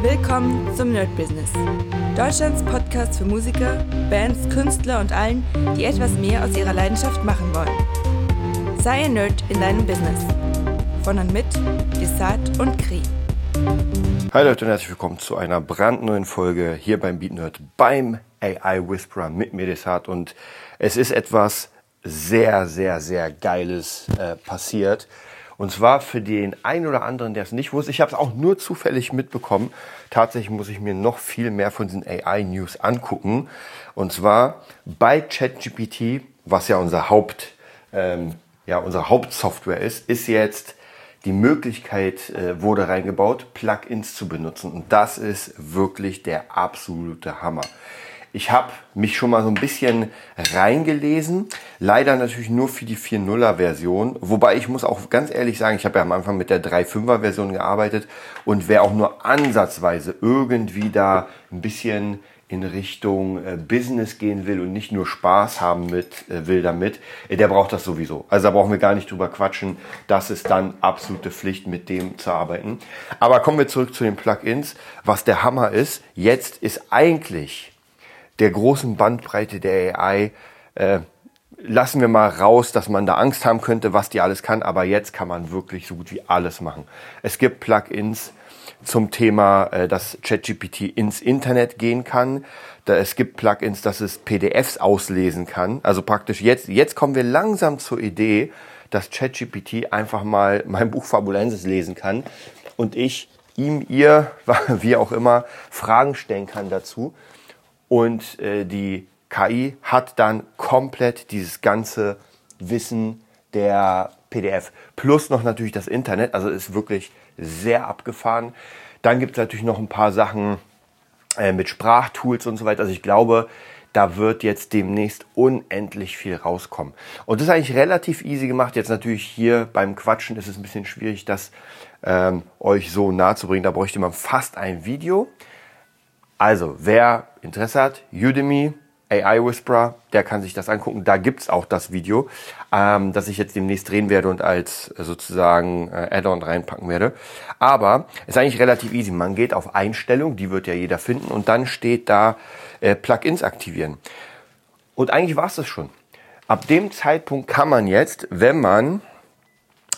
Willkommen zum Nerd Business. Deutschlands Podcast für Musiker, Bands, Künstler und allen, die etwas mehr aus ihrer Leidenschaft machen wollen. Sei ein Nerd in deinem Business. Von und mit Desart und Kri. Hi Leute und herzlich willkommen zu einer brandneuen Folge hier beim Beat Nerd beim AI Whisperer mit mir Desart und es ist etwas sehr, sehr, sehr Geiles äh, passiert. Und zwar für den einen oder anderen, der es nicht wusste. Ich habe es auch nur zufällig mitbekommen. Tatsächlich muss ich mir noch viel mehr von diesen AI-News angucken. Und zwar bei ChatGPT, was ja unser Haupt, ähm, ja, unsere Hauptsoftware ist, ist jetzt die Möglichkeit äh, wurde reingebaut, Plugins zu benutzen. Und das ist wirklich der absolute Hammer. Ich habe mich schon mal so ein bisschen reingelesen. Leider natürlich nur für die 4.0er Version. Wobei ich muss auch ganz ehrlich sagen, ich habe ja am Anfang mit der 3.5er Version gearbeitet. Und wer auch nur ansatzweise irgendwie da ein bisschen in Richtung äh, Business gehen will und nicht nur Spaß haben mit, äh, will damit, äh, der braucht das sowieso. Also da brauchen wir gar nicht drüber quatschen. Das ist dann absolute Pflicht, mit dem zu arbeiten. Aber kommen wir zurück zu den Plugins. Was der Hammer ist, jetzt ist eigentlich der großen Bandbreite der AI äh, lassen wir mal raus, dass man da Angst haben könnte, was die alles kann, aber jetzt kann man wirklich so gut wie alles machen. Es gibt Plugins zum Thema, äh, dass ChatGPT ins Internet gehen kann. Da, es gibt Plugins, dass es PDFs auslesen kann. Also praktisch jetzt, jetzt kommen wir langsam zur Idee, dass ChatGPT einfach mal mein Buch Fabulensis lesen kann und ich ihm, ihr, wie auch immer, Fragen stellen kann dazu und äh, die KI hat dann komplett dieses ganze Wissen der PDF. Plus noch natürlich das Internet, also ist wirklich sehr abgefahren. Dann gibt es natürlich noch ein paar Sachen äh, mit Sprachtools und so weiter. Also ich glaube, da wird jetzt demnächst unendlich viel rauskommen. Und das ist eigentlich relativ easy gemacht. Jetzt natürlich hier beim Quatschen ist es ein bisschen schwierig, das ähm, euch so nahe zu bringen. Da bräuchte man fast ein Video. Also, wer Interesse hat, Udemy, AI Whisperer, der kann sich das angucken. Da gibt's auch das Video, ähm, das ich jetzt demnächst drehen werde und als äh, sozusagen äh, Add-on reinpacken werde. Aber ist eigentlich relativ easy. Man geht auf Einstellung, die wird ja jeder finden, und dann steht da äh, Plugins aktivieren. Und eigentlich war's das schon. Ab dem Zeitpunkt kann man jetzt, wenn man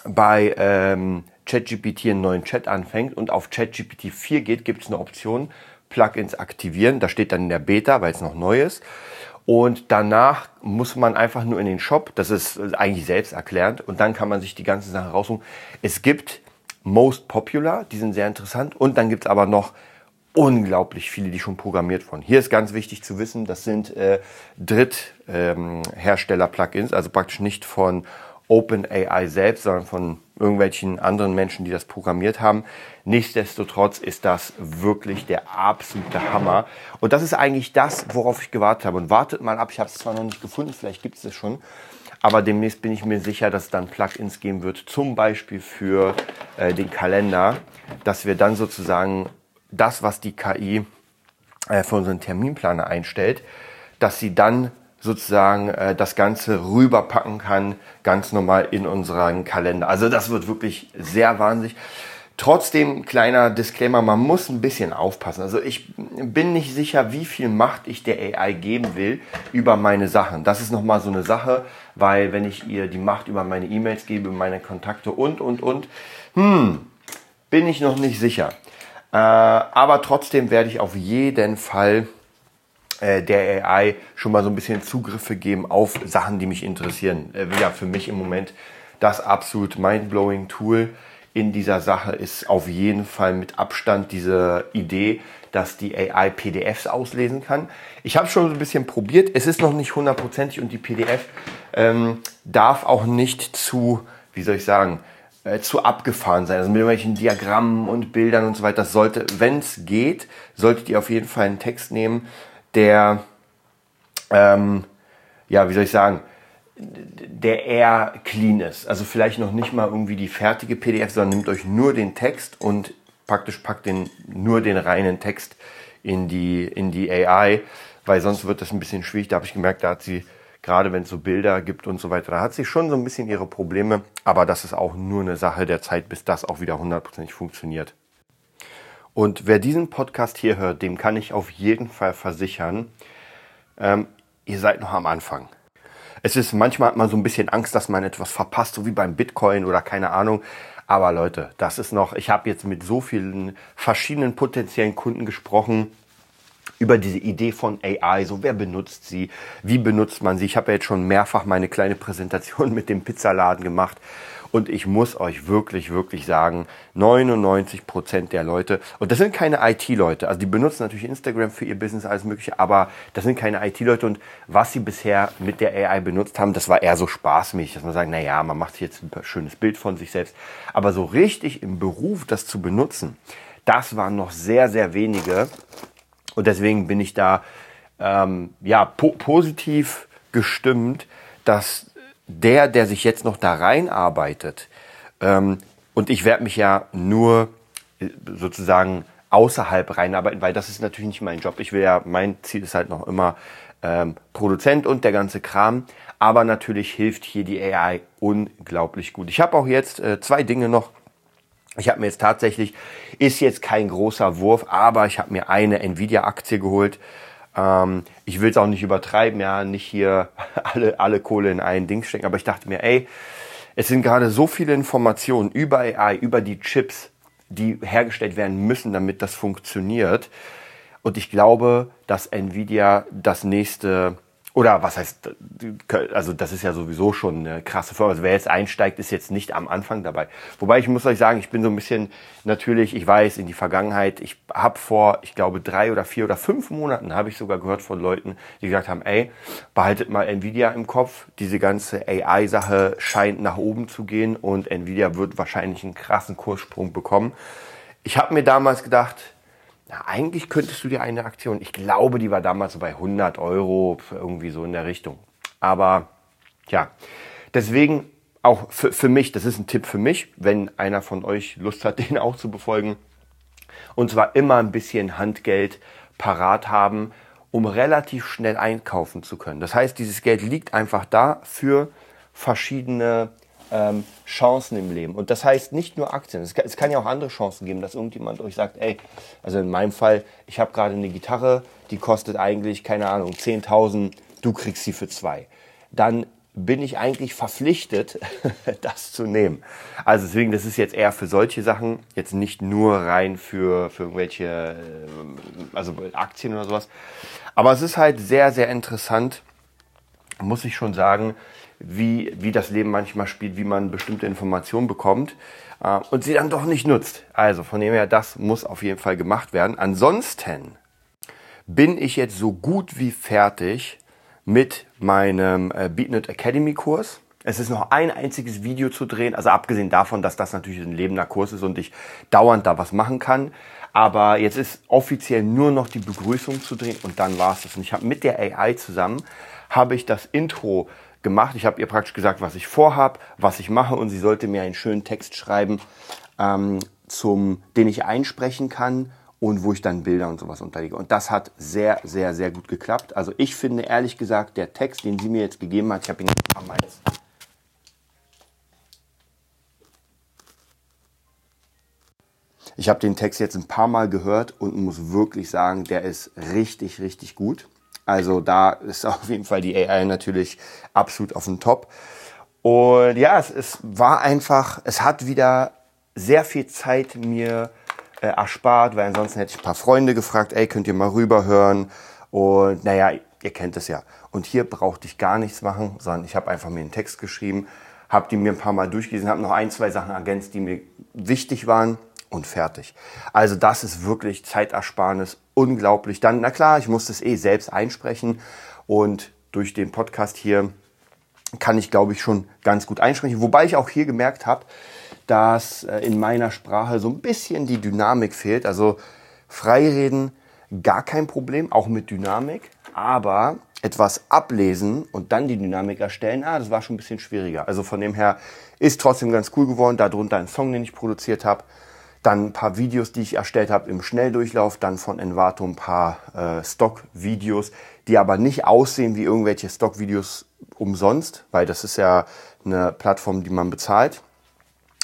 bei ähm, ChatGPT einen neuen Chat anfängt und auf ChatGPT 4 geht, gibt's eine Option, Plugins aktivieren. Das steht dann in der Beta, weil es noch neu ist. Und danach muss man einfach nur in den Shop, das ist eigentlich selbst erklärend, und dann kann man sich die ganzen Sachen raussuchen. Es gibt Most Popular, die sind sehr interessant, und dann gibt es aber noch unglaublich viele, die schon programmiert wurden. Hier ist ganz wichtig zu wissen, das sind äh, Dritthersteller-Plugins, ähm, also praktisch nicht von OpenAI selbst, sondern von irgendwelchen anderen Menschen, die das programmiert haben. Nichtsdestotrotz ist das wirklich der absolute Hammer. Und das ist eigentlich das, worauf ich gewartet habe. Und wartet mal ab, ich habe es zwar noch nicht gefunden, vielleicht gibt es es schon. Aber demnächst bin ich mir sicher, dass es dann Plugins geben wird, zum Beispiel für äh, den Kalender, dass wir dann sozusagen das, was die KI äh, für unseren Terminplaner einstellt, dass sie dann sozusagen äh, das Ganze rüberpacken kann, ganz normal in unseren Kalender. Also das wird wirklich sehr wahnsinnig. Trotzdem kleiner Disclaimer, man muss ein bisschen aufpassen. Also ich bin nicht sicher, wie viel Macht ich der AI geben will über meine Sachen. Das ist nochmal so eine Sache, weil wenn ich ihr die Macht über meine E-Mails gebe, meine Kontakte und, und, und, hm, bin ich noch nicht sicher. Äh, aber trotzdem werde ich auf jeden Fall der AI schon mal so ein bisschen Zugriffe geben auf Sachen, die mich interessieren. Äh, ja, für mich im Moment das absolut mindblowing Tool in dieser Sache ist auf jeden Fall mit Abstand diese Idee, dass die AI PDFs auslesen kann. Ich habe schon so ein bisschen probiert. Es ist noch nicht hundertprozentig und die PDF ähm, darf auch nicht zu, wie soll ich sagen, äh, zu abgefahren sein. Also mit irgendwelchen Diagrammen und Bildern und so weiter. Das sollte, wenn es geht, solltet ihr auf jeden Fall einen Text nehmen, der, ähm, ja, wie soll ich sagen, der eher clean ist. Also vielleicht noch nicht mal irgendwie die fertige PDF, sondern nimmt euch nur den Text und praktisch packt den, nur den reinen Text in die, in die AI, weil sonst wird das ein bisschen schwierig. Da habe ich gemerkt, da hat sie, gerade wenn es so Bilder gibt und so weiter, da hat sie schon so ein bisschen ihre Probleme, aber das ist auch nur eine Sache der Zeit, bis das auch wieder hundertprozentig funktioniert. Und wer diesen Podcast hier hört, dem kann ich auf jeden Fall versichern, ähm, ihr seid noch am Anfang. Es ist manchmal hat man so ein bisschen Angst, dass man etwas verpasst, so wie beim Bitcoin oder keine Ahnung. Aber Leute, das ist noch, ich habe jetzt mit so vielen verschiedenen potenziellen Kunden gesprochen über diese Idee von AI, so wer benutzt sie, wie benutzt man sie. Ich habe ja jetzt schon mehrfach meine kleine Präsentation mit dem Pizzaladen gemacht und ich muss euch wirklich, wirklich sagen, 99 Prozent der Leute, und das sind keine IT-Leute, also die benutzen natürlich Instagram für ihr Business, alles Mögliche, aber das sind keine IT-Leute. Und was sie bisher mit der AI benutzt haben, das war eher so spaßmäßig, dass man sagt, naja, man macht jetzt ein schönes Bild von sich selbst. Aber so richtig im Beruf das zu benutzen, das waren noch sehr, sehr wenige. Und deswegen bin ich da ähm, ja, po positiv gestimmt, dass der, der sich jetzt noch da reinarbeitet, ähm, und ich werde mich ja nur äh, sozusagen außerhalb reinarbeiten, weil das ist natürlich nicht mein Job. Ich will ja, mein Ziel ist halt noch immer ähm, Produzent und der ganze Kram. Aber natürlich hilft hier die AI unglaublich gut. Ich habe auch jetzt äh, zwei Dinge noch. Ich habe mir jetzt tatsächlich, ist jetzt kein großer Wurf, aber ich habe mir eine Nvidia-Aktie geholt. Ähm, ich will es auch nicht übertreiben, ja, nicht hier alle, alle Kohle in ein Ding stecken, aber ich dachte mir, ey, es sind gerade so viele Informationen über AI, über die Chips, die hergestellt werden müssen, damit das funktioniert. Und ich glaube, dass Nvidia das nächste oder was heißt, also das ist ja sowieso schon eine krasse Firma. Also wer jetzt einsteigt, ist jetzt nicht am Anfang dabei. Wobei ich muss euch sagen, ich bin so ein bisschen natürlich, ich weiß, in die Vergangenheit, ich habe vor, ich glaube, drei oder vier oder fünf Monaten habe ich sogar gehört von Leuten, die gesagt haben, ey, behaltet mal Nvidia im Kopf. Diese ganze AI-Sache scheint nach oben zu gehen und Nvidia wird wahrscheinlich einen krassen Kurssprung bekommen. Ich habe mir damals gedacht, na, eigentlich könntest du dir eine Aktion, ich glaube, die war damals bei 100 Euro, irgendwie so in der Richtung. Aber ja, deswegen auch für, für mich, das ist ein Tipp für mich, wenn einer von euch Lust hat, den auch zu befolgen. Und zwar immer ein bisschen Handgeld parat haben, um relativ schnell einkaufen zu können. Das heißt, dieses Geld liegt einfach da für verschiedene ähm, Chancen im Leben. Und das heißt nicht nur Aktien. Es kann, es kann, ja auch andere Chancen geben, dass irgendjemand euch sagt, ey, also in meinem Fall, ich habe gerade eine Gitarre, die kostet eigentlich, keine Ahnung, 10.000, du kriegst sie für zwei. Dann bin ich eigentlich verpflichtet, das zu nehmen. Also deswegen, das ist jetzt eher für solche Sachen, jetzt nicht nur rein für, für irgendwelche, äh, also Aktien oder sowas. Aber es ist halt sehr, sehr interessant, muss ich schon sagen, wie, wie das Leben manchmal spielt, wie man bestimmte Informationen bekommt äh, und sie dann doch nicht nutzt. Also von dem her, das muss auf jeden Fall gemacht werden. Ansonsten bin ich jetzt so gut wie fertig mit meinem äh, BeatNet Academy Kurs. Es ist noch ein einziges Video zu drehen, also abgesehen davon, dass das natürlich ein lebender Kurs ist und ich dauernd da was machen kann. Aber jetzt ist offiziell nur noch die Begrüßung zu drehen und dann war es das. Und ich habe mit der AI zusammen, habe ich das Intro gemacht. Ich habe ihr praktisch gesagt, was ich vorhab, was ich mache und sie sollte mir einen schönen Text schreiben, ähm, zum, den ich einsprechen kann und wo ich dann Bilder und sowas unterlege. Und das hat sehr, sehr, sehr gut geklappt. Also ich finde ehrlich gesagt, der Text, den sie mir jetzt gegeben hat, ich habe ihn Mal jetzt Ich habe den Text jetzt ein paar Mal gehört und muss wirklich sagen, der ist richtig, richtig gut. Also da ist auf jeden Fall die AI natürlich absolut auf dem Top. Und ja, es, es war einfach, es hat wieder sehr viel Zeit mir äh, erspart, weil ansonsten hätte ich ein paar Freunde gefragt, ey, könnt ihr mal rüberhören? Und naja, ihr kennt es ja. Und hier brauchte ich gar nichts machen, sondern ich habe einfach mir einen Text geschrieben, habe die mir ein paar Mal durchgelesen, habe noch ein, zwei Sachen ergänzt, die mir wichtig waren und fertig. Also das ist wirklich Zeitersparnis, unglaublich. Dann, na klar, ich musste es eh selbst einsprechen und durch den Podcast hier kann ich, glaube ich, schon ganz gut einsprechen. Wobei ich auch hier gemerkt habe, dass äh, in meiner Sprache so ein bisschen die Dynamik fehlt. Also Freireden gar kein Problem, auch mit Dynamik, aber etwas ablesen und dann die Dynamik erstellen, ah, das war schon ein bisschen schwieriger. Also von dem her ist trotzdem ganz cool geworden. Darunter ein Song, den ich produziert habe. Dann ein paar Videos, die ich erstellt habe im Schnelldurchlauf. Dann von Envato ein paar äh, Stock-Videos, die aber nicht aussehen wie irgendwelche Stock-Videos umsonst, weil das ist ja eine Plattform, die man bezahlt.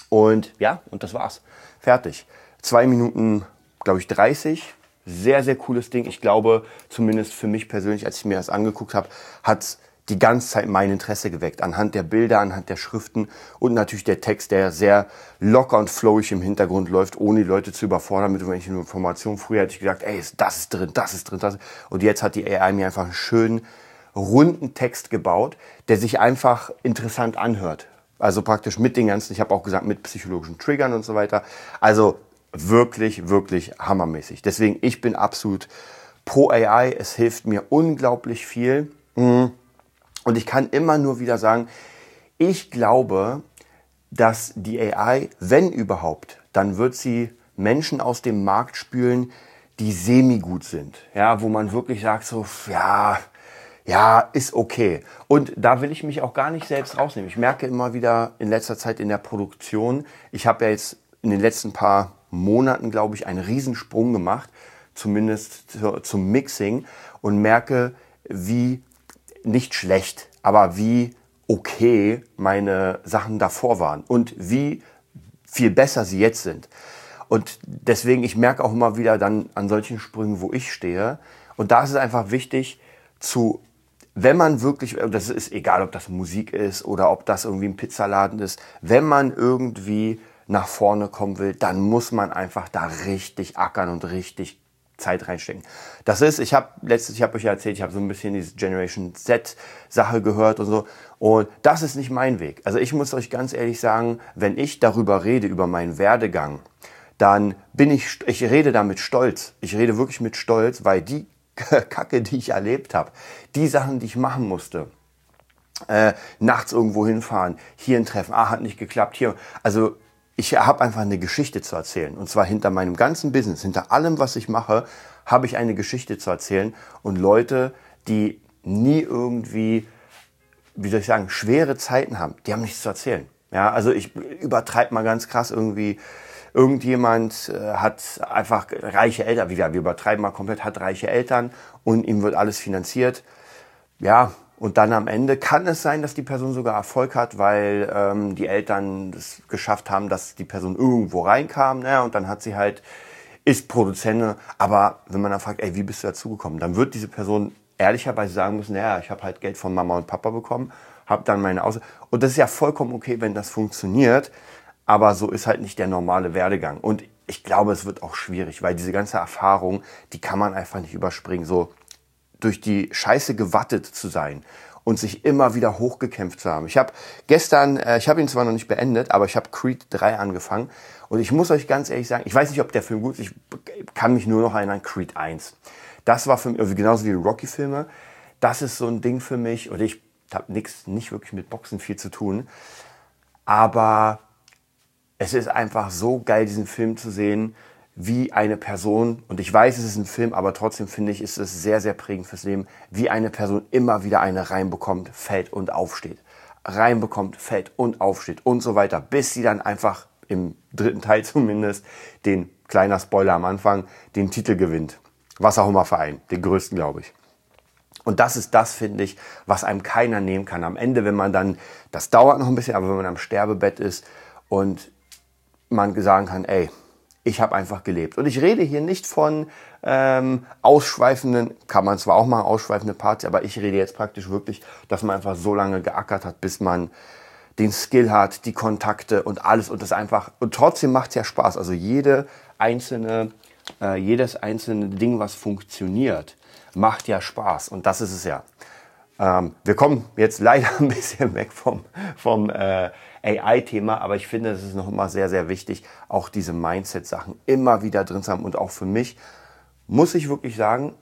Und ja, und das war's. Fertig. Zwei Minuten glaube ich, 30. Sehr, sehr cooles Ding. Ich glaube, zumindest für mich persönlich, als ich mir das angeguckt habe, hat die ganze Zeit mein Interesse geweckt. Anhand der Bilder, anhand der Schriften und natürlich der Text, der sehr locker und flowig im Hintergrund läuft, ohne die Leute zu überfordern mit irgendwelchen Informationen. Früher hätte ich gesagt, ey, das ist drin, das ist drin, das. Und jetzt hat die AI mir einfach einen schönen, runden Text gebaut, der sich einfach interessant anhört. Also praktisch mit den ganzen, ich habe auch gesagt, mit psychologischen Triggern und so weiter. Also wirklich, wirklich hammermäßig. Deswegen, ich bin absolut pro AI. Es hilft mir unglaublich viel. Mhm. Und ich kann immer nur wieder sagen, ich glaube, dass die AI, wenn überhaupt, dann wird sie Menschen aus dem Markt spülen, die semi-gut sind. Ja, wo man wirklich sagt so, ja, ja, ist okay. Und da will ich mich auch gar nicht selbst rausnehmen. Ich merke immer wieder in letzter Zeit in der Produktion, ich habe ja jetzt in den letzten paar Monaten, glaube ich, einen Riesensprung gemacht, zumindest zum Mixing und merke, wie nicht schlecht, aber wie okay meine Sachen davor waren und wie viel besser sie jetzt sind. Und deswegen, ich merke auch immer wieder dann an solchen Sprüngen, wo ich stehe. Und da ist es einfach wichtig zu, wenn man wirklich, das ist egal, ob das Musik ist oder ob das irgendwie ein Pizzaladen ist, wenn man irgendwie nach vorne kommen will, dann muss man einfach da richtig ackern und richtig Zeit reinstecken. Das ist, ich habe letztes, ich habe euch ja erzählt, ich habe so ein bisschen diese Generation Z Sache gehört und so. Und das ist nicht mein Weg. Also ich muss euch ganz ehrlich sagen, wenn ich darüber rede, über meinen Werdegang, dann bin ich, ich rede da mit Stolz. Ich rede wirklich mit Stolz, weil die Kacke, die ich erlebt habe, die Sachen, die ich machen musste, äh, nachts irgendwo hinfahren, hier ein Treffen, ah, hat nicht geklappt, hier. Also ich habe einfach eine Geschichte zu erzählen. Und zwar hinter meinem ganzen Business, hinter allem, was ich mache, habe ich eine Geschichte zu erzählen. Und Leute, die nie irgendwie, wie soll ich sagen, schwere Zeiten haben, die haben nichts zu erzählen. Ja, also ich übertreibe mal ganz krass irgendwie. Irgendjemand äh, hat einfach reiche Eltern, wie wir, wir übertreiben mal komplett, hat reiche Eltern und ihm wird alles finanziert. Ja, und dann am Ende kann es sein, dass die Person sogar Erfolg hat, weil ähm, die Eltern es geschafft haben, dass die Person irgendwo reinkam. Ne? Und dann hat sie halt, ist Produzentin. Aber wenn man dann fragt, ey, wie bist du dazugekommen? Dann wird diese Person ehrlicherweise sagen müssen, naja, ich habe halt Geld von Mama und Papa bekommen, habe dann meine Aus... Und das ist ja vollkommen okay, wenn das funktioniert. Aber so ist halt nicht der normale Werdegang. Und ich glaube, es wird auch schwierig, weil diese ganze Erfahrung, die kann man einfach nicht überspringen. So, durch die Scheiße gewattet zu sein und sich immer wieder hochgekämpft zu haben. Ich habe gestern, äh, ich habe ihn zwar noch nicht beendet, aber ich habe Creed 3 angefangen. Und ich muss euch ganz ehrlich sagen, ich weiß nicht, ob der Film gut ist, ich kann mich nur noch erinnern, Creed 1. Das war für mich, also genauso wie die Rocky-Filme, das ist so ein Ding für mich. Und ich habe nichts, nicht wirklich mit Boxen viel zu tun, aber es ist einfach so geil, diesen Film zu sehen, wie eine Person, und ich weiß, es ist ein Film, aber trotzdem finde ich, ist es sehr, sehr prägend fürs Leben, wie eine Person immer wieder eine reinbekommt, fällt und aufsteht. Reinbekommt, fällt und aufsteht und so weiter, bis sie dann einfach im dritten Teil zumindest den, kleiner Spoiler am Anfang, den Titel gewinnt. Was auch immer Verein, den größten, glaube ich. Und das ist das, finde ich, was einem keiner nehmen kann. Am Ende, wenn man dann, das dauert noch ein bisschen, aber wenn man am Sterbebett ist und man sagen kann, ey, ich habe einfach gelebt. Und ich rede hier nicht von ähm, ausschweifenden, kann man zwar auch mal ausschweifende Parts, aber ich rede jetzt praktisch wirklich, dass man einfach so lange geackert hat, bis man den Skill hat, die Kontakte und alles und das einfach und trotzdem macht es ja Spaß. Also jede einzelne, äh, jedes einzelne Ding, was funktioniert, macht ja Spaß und das ist es ja. Ähm, wir kommen jetzt leider ein bisschen weg vom, vom äh, AI-Thema, aber ich finde, es ist noch immer sehr, sehr wichtig, auch diese Mindset-Sachen immer wieder drin zu haben. Und auch für mich muss ich wirklich sagen,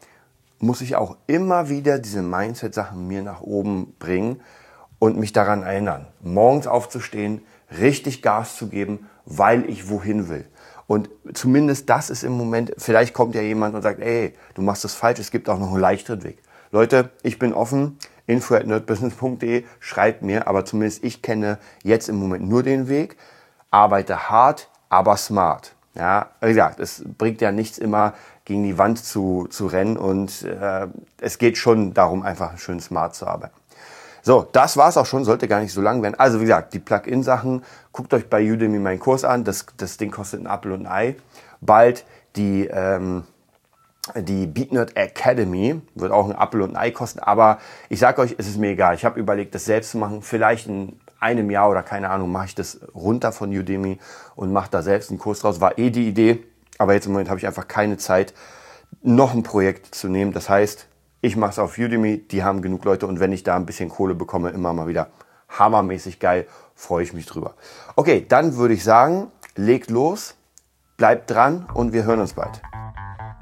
muss ich auch immer wieder diese Mindset-Sachen mir nach oben bringen und mich daran erinnern, morgens aufzustehen, richtig Gas zu geben, weil ich wohin will. Und zumindest das ist im Moment, vielleicht kommt ja jemand und sagt, ey, du machst das falsch, es gibt auch noch einen leichteren Weg. Leute, ich bin offen, info.nerdbusiness.de, schreibt mir, aber zumindest ich kenne jetzt im Moment nur den Weg, arbeite hart, aber smart. Ja, wie gesagt, es bringt ja nichts immer gegen die Wand zu, zu rennen und äh, es geht schon darum, einfach schön smart zu arbeiten. So, das war's auch schon, sollte gar nicht so lang werden. Also wie gesagt, die Plugin-Sachen, guckt euch bei Udemy meinen Kurs an, das, das Ding kostet ein Apfel und ein Ei. bald die, ähm, die BeatNerd Academy. Wird auch ein Apple und ein Ei kosten. Aber ich sage euch, es ist mir egal. Ich habe überlegt, das selbst zu machen. Vielleicht in einem Jahr oder keine Ahnung, mache ich das runter von Udemy und mache da selbst einen Kurs draus. War eh die Idee. Aber jetzt im Moment habe ich einfach keine Zeit, noch ein Projekt zu nehmen. Das heißt, ich mache es auf Udemy, die haben genug Leute und wenn ich da ein bisschen Kohle bekomme, immer mal wieder hammermäßig geil, freue ich mich drüber. Okay, dann würde ich sagen, legt los, bleibt dran und wir hören uns bald.